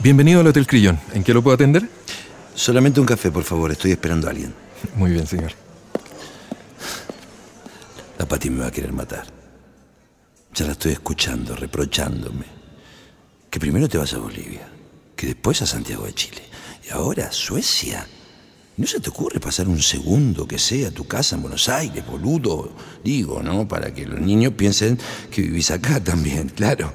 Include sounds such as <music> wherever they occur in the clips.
Bienvenido al Hotel Crillón. ¿En qué lo puedo atender? Solamente un café, por favor. Estoy esperando a alguien. Muy bien, señor. La Pati me va a querer matar. Ya la estoy escuchando, reprochándome. Que primero te vas a Bolivia, que después a Santiago de Chile y ahora a Suecia. ¿No se te ocurre pasar un segundo que sea a tu casa en Buenos Aires, boludo? Digo, ¿no? Para que los niños piensen que vivís acá también, <laughs> claro.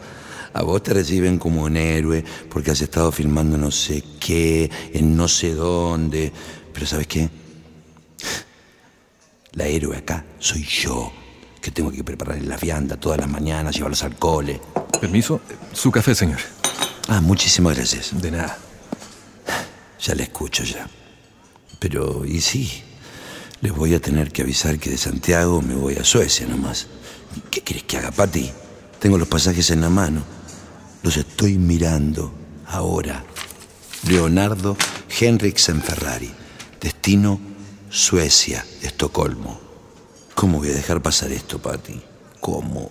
A vos te reciben como un héroe porque has estado filmando no sé qué, en no sé dónde. Pero ¿sabes qué? La héroe acá soy yo, que tengo que preparar la vianda todas las mañanas, llevarlos al cole. Permiso, su café, señor. Ah, muchísimas gracias. De nada. Ya le escucho ya. Pero, y sí, les voy a tener que avisar que de Santiago me voy a Suecia nomás. ¿Qué quieres que haga, Pati? Tengo los pasajes en la mano. Los estoy mirando ahora. Leonardo Henriksen Ferrari. Destino Suecia, Estocolmo. ¿Cómo voy a dejar pasar esto, Patti? ¿Cómo?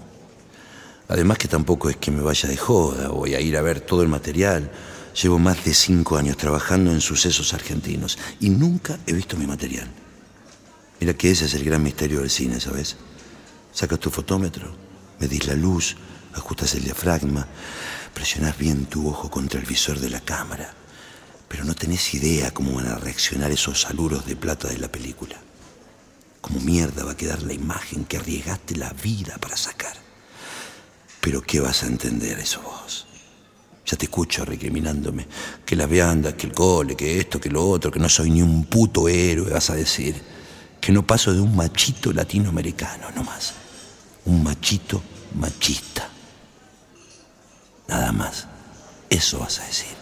Además que tampoco es que me vaya de joda, voy a ir a ver todo el material. Llevo más de cinco años trabajando en sucesos argentinos y nunca he visto mi material. Mira que ese es el gran misterio del cine, ¿sabes? Sacas tu fotómetro, medís la luz, ajustas el diafragma, presionás bien tu ojo contra el visor de la cámara, pero no tenés idea cómo van a reaccionar esos aluros de plata de la película. Cómo mierda va a quedar la imagen que arriesgaste la vida para sacar. Pero ¿qué vas a entender eso vos? Ya te escucho recriminándome que la vianda, que el cole, que esto, que lo otro, que no soy ni un puto héroe, vas a decir. Que no paso de un machito latinoamericano nomás. Un machito machista. Nada más. Eso vas a decir.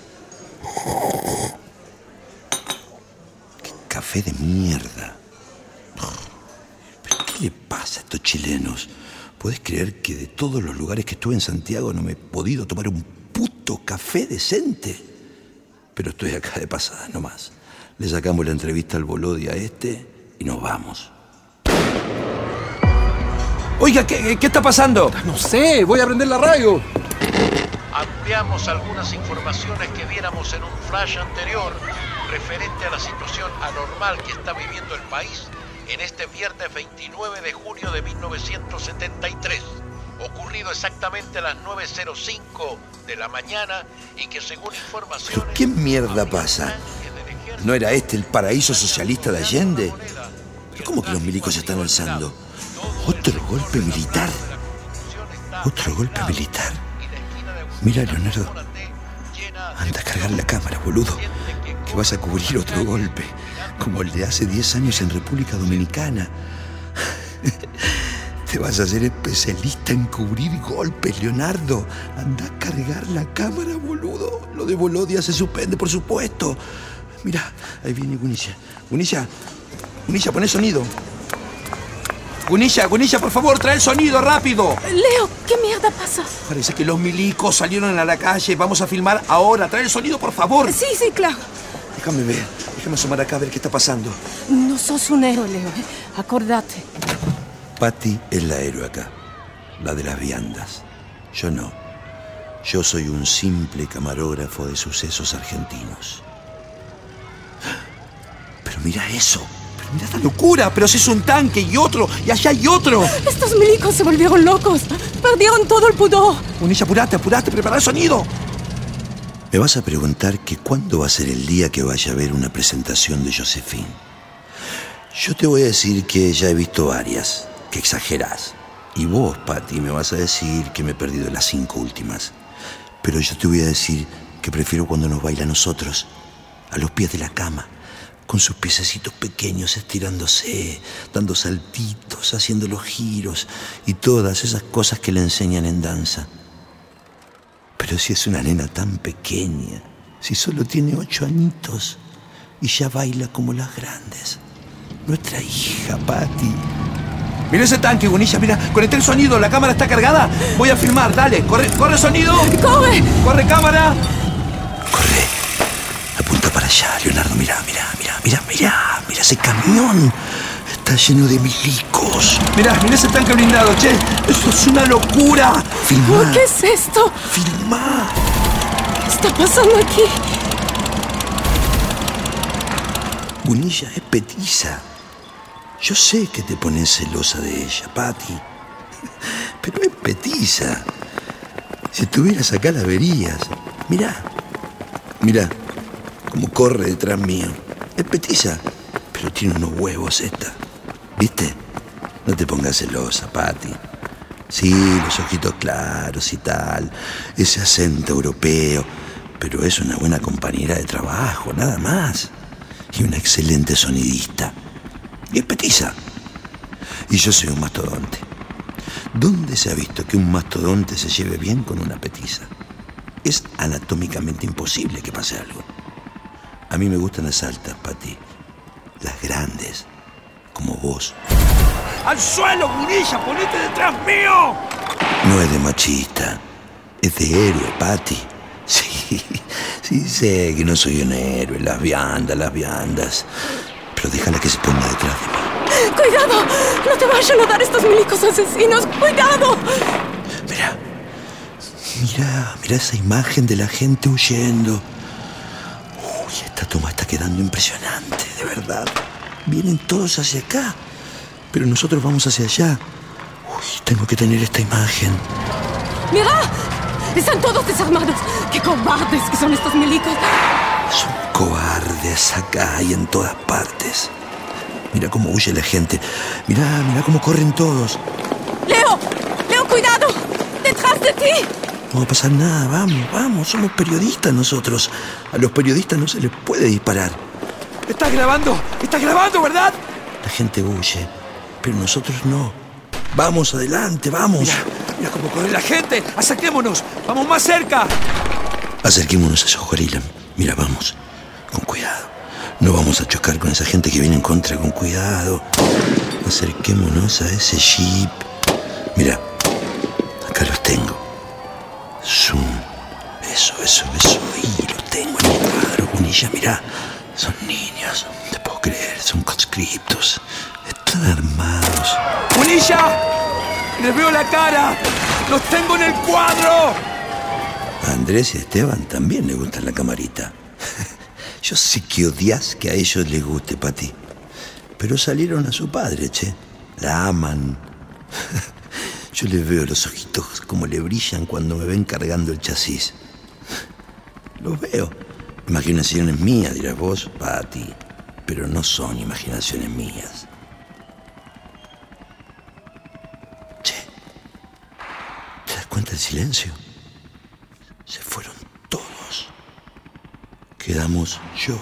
Qué café de mierda. ¿Pero qué le pasa a estos chilenos? ¿Puedes creer que de todos los lugares que estuve en Santiago no me he podido tomar un puto café decente? Pero estoy acá de pasada nomás. Le sacamos la entrevista al Bolodi a este y nos vamos. Oiga, ¿qué, qué está pasando? No sé, voy a prender la radio. Ampliamos algunas informaciones que viéramos en un flash anterior referente a la situación anormal que está viviendo el país en este viernes 29 de junio de 1973, ocurrido exactamente a las 9.05 de la mañana y que según informaciones... ¿Qué mierda pasa? ¿No era este el paraíso socialista de Allende? ¿Pero cómo que los milicos se están alzando? ¿Otro golpe militar? ¿Otro golpe militar? Mira, Leonardo. Anda a cargar la cámara, boludo. Que vas a cubrir otro golpe. Como el de hace 10 años en República Dominicana. <laughs> Te vas a hacer especialista en cubrir golpes, Leonardo. Anda a cargar la cámara, boludo. Lo de Bolodia se suspende, por supuesto. Mira, ahí viene Gunicia. Gunicia, Gunicia, poné sonido. Gunicia, Gunicia, por favor, trae el sonido rápido. Leo, ¿qué mierda pasa? Parece que los milicos salieron a la calle. Vamos a filmar ahora. Trae el sonido, por favor. Sí, sí, claro. Déjame ver. Déjame asomar acá a ver qué está pasando. No sos un héroe, Leo. ¿eh? Acordate. Patty es la héroe acá. La de las viandas. Yo no. Yo soy un simple camarógrafo de sucesos argentinos. <gasps> Pero mira eso. Mira esta locura. Pero si es un tanque y otro. Y allá hay otro. Estos milicos se volvieron locos. Perdieron todo el pudor. Unilla, apurate, apurate. Prepara el sonido. Me vas a preguntar que cuándo va a ser el día que vaya a ver una presentación de Josephine. Yo te voy a decir que ya he visto varias, que exagerás. Y vos, Patty, me vas a decir que me he perdido las cinco últimas. Pero yo te voy a decir que prefiero cuando nos baila a nosotros, a los pies de la cama, con sus piececitos pequeños estirándose, dando saltitos, haciendo los giros y todas esas cosas que le enseñan en danza. Pero si es una nena tan pequeña, si solo tiene ocho añitos y ya baila como las grandes. Nuestra hija, Patty. Mira ese tanque, Bonilla, mira, conecté el sonido, la cámara está cargada. Voy a filmar, dale, corre, corre sonido. ¡Corre! Corre cámara. Corre. Allá, Leonardo, mira, mira, mira, mira, mira, mira ese camión. Está lleno de milicos. Mira, mira ese tanque blindado, che. Esto es una locura. Filma. ¿Qué es esto? Filma. ¿Qué está pasando aquí? Bunilla es petiza. Yo sé que te pones celosa de ella, Patty. <laughs> Pero es petiza. Si estuvieras acá la verías. Mirá. Mirá cómo corre detrás mío. Es petiza. Pero tiene unos huevos esta. ¿Viste? No te pongas celosa, Patty. Sí, los ojitos claros y tal. Ese acento europeo. Pero es una buena compañera de trabajo, nada más. Y una excelente sonidista. Y es petiza. Y yo soy un mastodonte. ¿Dónde se ha visto que un mastodonte se lleve bien con una petiza? Es anatómicamente imposible que pase algo. A mí me gustan las altas, Pati. Las grandes, como vos. ¡Al suelo, Gunilla! ¡Ponete detrás mío! No es de machista, es de héroe, Pati. <laughs> Sí, sí sé que no soy un héroe, las viandas, las viandas. Pero déjala que se ponga detrás de mí. ¡Cuidado! ¡No te vayan a dar estos milicos asesinos! ¡Cuidado! Mira, mira, mira esa imagen de la gente huyendo. Toma está quedando impresionante, de verdad. Vienen todos hacia acá, pero nosotros vamos hacia allá. Uy, tengo que tener esta imagen. ¡Mira! Están todos desarmados. ¡Qué cobardes que son estos milicos! Son cobardes acá y en todas partes. Mira cómo huye la gente. Mira, mira cómo corren todos. ¡Leo! ¡Leo, cuidado! ¡Detrás de ti! No va a pasar nada, vamos, vamos, somos periodistas nosotros. A los periodistas no se les puede disparar. ¿Estás grabando? ¿Estás grabando, verdad? La gente huye, pero nosotros no. Vamos adelante, vamos. Mira, mira cómo corre la gente. Acerquémonos. Vamos más cerca. Acerquémonos a esos gorilas. Mira, vamos. Con cuidado. No vamos a chocar con esa gente que viene en contra. Con cuidado. Acerquémonos a ese jeep. Mira. Zoom. Eso, eso, eso. Y los tengo en el cuadro, Gunilla. Mira. Son niños. Te puedo creer. Son conscriptos. Están armados. ¡Bonilla! ¡Les veo la cara! ¡Los tengo en el cuadro! A Andrés y a Esteban también les gusta la camarita. <laughs> Yo sé que odias que a ellos les guste, Pati. Pero salieron a su padre, che. La aman. <laughs> Yo les veo los ojitos como le brillan cuando me ven cargando el chasis. Los veo. Imaginaciones mías, dirás vos, Pati. Pero no son imaginaciones mías. Che, ¿te das cuenta del silencio? Se fueron todos. Quedamos yo,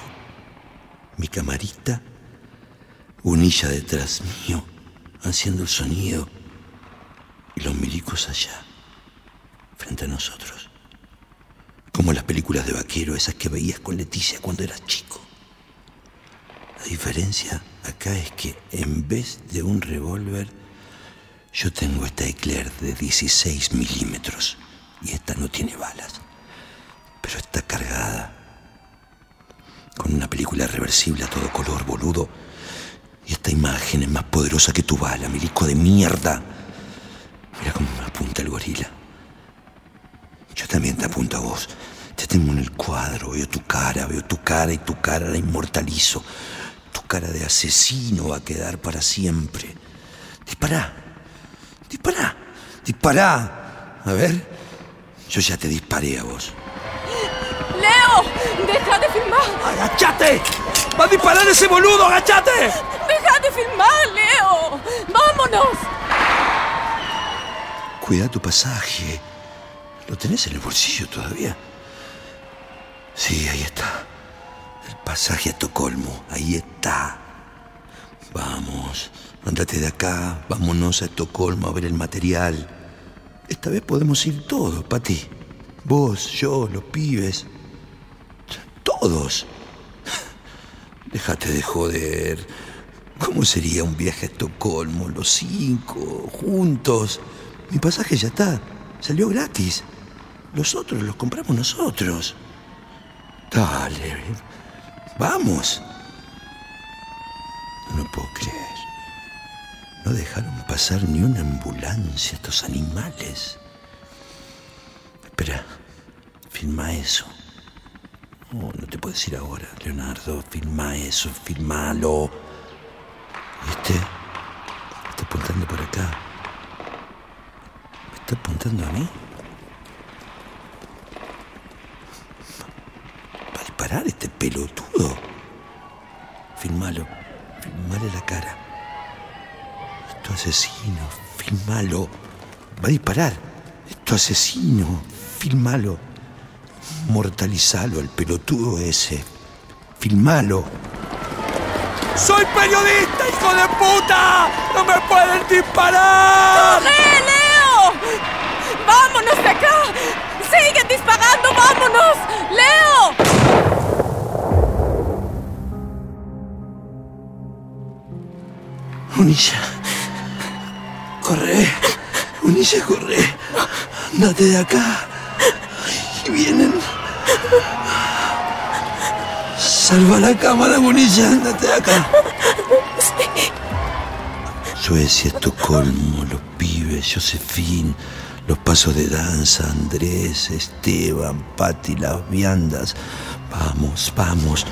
mi camarita, Unilla detrás mío, haciendo el sonido, y los milicos allá, frente a nosotros. Como las películas de vaquero, esas que veías con Leticia cuando eras chico. La diferencia acá es que en vez de un revólver, yo tengo esta Eclair de 16 milímetros y esta no tiene balas, pero está cargada con una película reversible a todo color, boludo. Y esta imagen es más poderosa que tu bala, milico de mierda. Mira cómo me apunta el gorila. Yo también te tengo en el cuadro, veo tu cara, veo tu cara y tu cara la inmortalizo. Tu cara de asesino va a quedar para siempre. Dispará, dispará, dispará. A ver, yo ya te disparé a vos. ¡Leo! ¡Deja de filmar! ¡Agachate! ¡Va a disparar ese boludo! ¡Agachate! ¡Deja de filmar, Leo! ¡Vámonos! Cuida tu pasaje. ¿Lo tenés en el bolsillo todavía? Sí, ahí está. El pasaje a Estocolmo. Ahí está. Vamos, andate de acá. Vámonos a Estocolmo a ver el material. Esta vez podemos ir todos, Pati. Vos, yo, los pibes. Todos. Déjate de joder. ¿Cómo sería un viaje a Estocolmo, los cinco, juntos? Mi pasaje ya está. Salió gratis. Los otros los compramos nosotros. Dale. Vamos. No puedo creer. No dejaron pasar ni una ambulancia estos animales. Espera, filma eso. Oh, no te puedes ir ahora, Leonardo. Filma eso, filmalo. ¿Viste? Está apuntando por acá. ¿Me está apuntando a mí? ¿Va a disparar este pelotudo? Filmalo. Filmale la cara. Esto asesino. Filmalo. Va a disparar. Esto asesino. Filmalo. Mortalizalo al pelotudo ese. Filmalo. ¡Soy periodista, hijo de puta! ¡No me pueden disparar! ¡Corre, Leo! ¡Vámonos de acá! ¡Siguen disparando! ¡Vámonos! ¡Leo! Unilla. Corre. Unilla, corre. Andate de acá. Y vienen. Salva la cámara, Unilla. Andate de acá. Suecia, Estocolmo, los pibes, Josefín, los pasos de danza, Andrés, Esteban, Pati, las viandas. Vamos, vamos.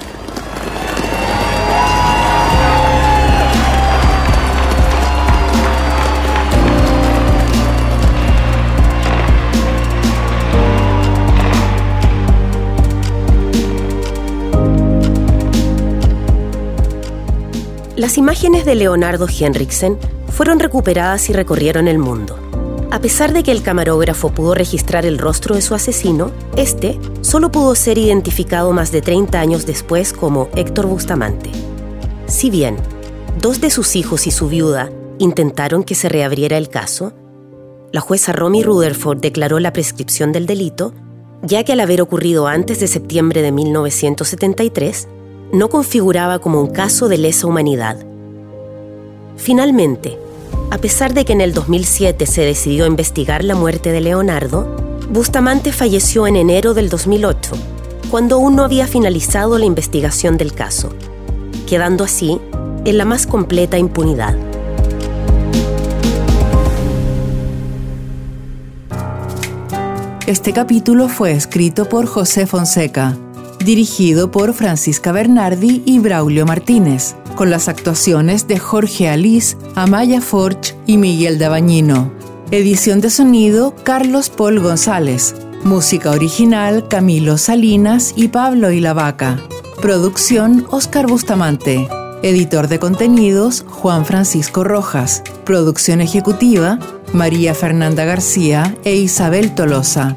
Las imágenes de Leonardo Henriksen fueron recuperadas y recorrieron el mundo. A pesar de que el camarógrafo pudo registrar el rostro de su asesino, este solo pudo ser identificado más de 30 años después como Héctor Bustamante. Si bien dos de sus hijos y su viuda intentaron que se reabriera el caso, la jueza Romy Rutherford declaró la prescripción del delito, ya que al haber ocurrido antes de septiembre de 1973, no configuraba como un caso de lesa humanidad. Finalmente, a pesar de que en el 2007 se decidió investigar la muerte de Leonardo, Bustamante falleció en enero del 2008, cuando aún no había finalizado la investigación del caso, quedando así en la más completa impunidad. Este capítulo fue escrito por José Fonseca, dirigido por Francisca Bernardi y Braulio Martínez, con las actuaciones de Jorge Alice, Amaya Forch y Miguel Dabañino. Edición de sonido Carlos Paul González. Música original Camilo Salinas y Pablo y la Vaca. Producción Oscar Bustamante. Editor de contenidos Juan Francisco Rojas. Producción ejecutiva María Fernanda García e Isabel Tolosa.